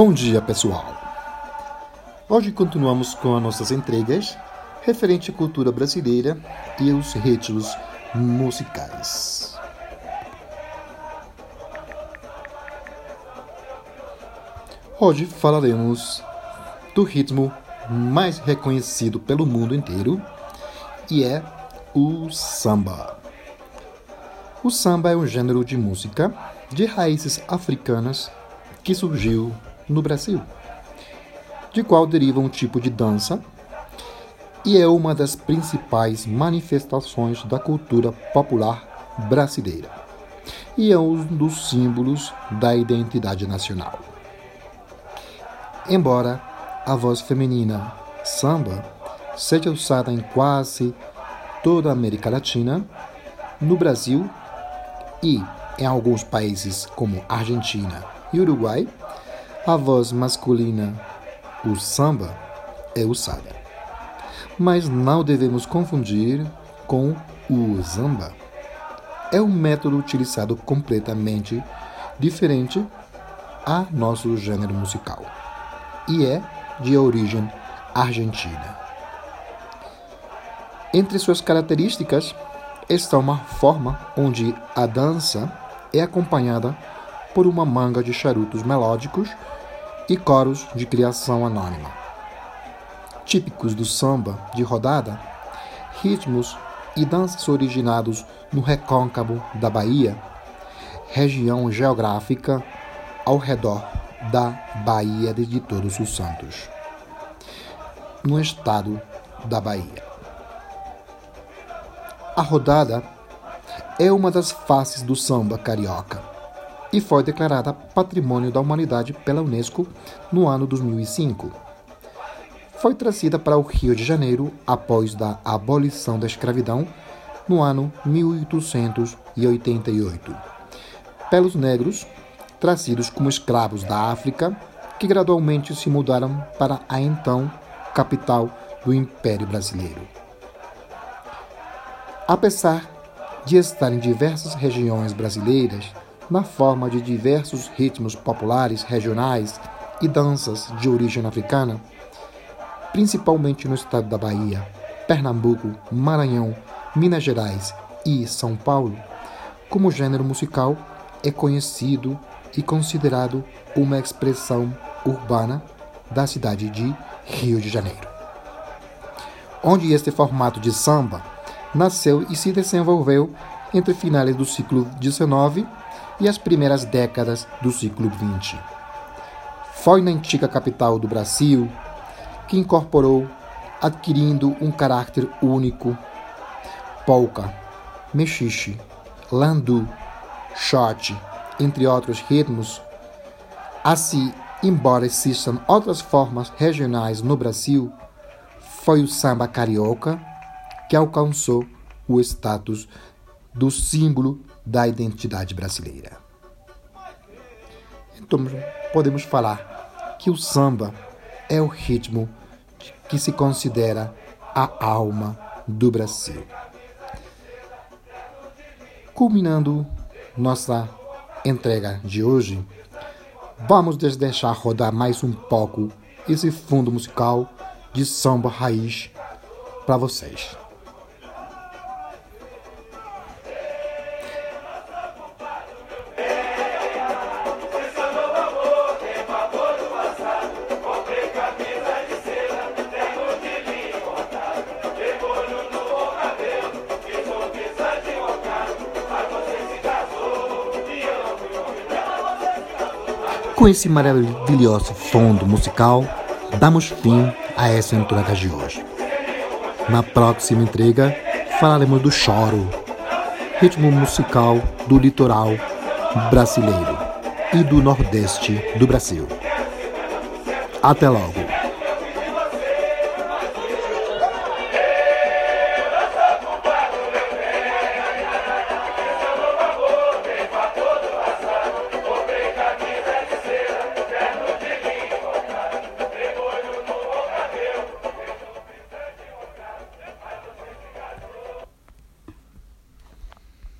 Bom dia, pessoal! Hoje continuamos com as nossas entregas referente à cultura brasileira e os ritmos musicais. Hoje falaremos do ritmo mais reconhecido pelo mundo inteiro e é o samba. O samba é um gênero de música de raízes africanas que surgiu no Brasil, de qual deriva um tipo de dança e é uma das principais manifestações da cultura popular brasileira e é um dos símbolos da identidade nacional. Embora a voz feminina samba seja usada em quase toda a América Latina, no Brasil e em alguns países como Argentina e Uruguai, a voz masculina, o samba, é usada. Mas não devemos confundir com o samba. É um método utilizado completamente diferente a nosso gênero musical e é de origem argentina. Entre suas características está uma forma onde a dança é acompanhada por uma manga de charutos melódicos e coros de criação anônima. Típicos do samba de rodada, ritmos e danças originados no recôncavo da Bahia, região geográfica ao redor da Bahia de Todos os Santos, no estado da Bahia. A rodada é uma das faces do samba carioca e foi declarada Patrimônio da Humanidade pela Unesco no ano 2005. Foi trazida para o Rio de Janeiro após a abolição da escravidão no ano 1888, pelos negros trazidos como escravos da África, que gradualmente se mudaram para a então capital do Império Brasileiro. Apesar de estar em diversas regiões brasileiras, na forma de diversos ritmos populares regionais e danças de origem africana, principalmente no estado da Bahia, Pernambuco, Maranhão, Minas Gerais e São Paulo, como gênero musical é conhecido e considerado uma expressão urbana da cidade de Rio de Janeiro, onde este formato de samba nasceu e se desenvolveu entre finais do século XIX e as primeiras décadas do século XX. Foi na antiga capital do Brasil que incorporou, adquirindo um caráter único, polka, mexixe, landu, shot, entre outros ritmos. Assim, embora existam outras formas regionais no Brasil, foi o samba carioca que alcançou o status do símbolo da identidade brasileira. Então, podemos falar que o samba é o ritmo que se considera a alma do Brasil. Culminando nossa entrega de hoje, vamos deixar rodar mais um pouco esse fundo musical de samba raiz para vocês. Com esse maravilhoso fundo musical, damos fim a essa entrega de hoje. Na próxima entrega, falaremos do choro, ritmo musical do litoral brasileiro e do nordeste do Brasil. Até logo!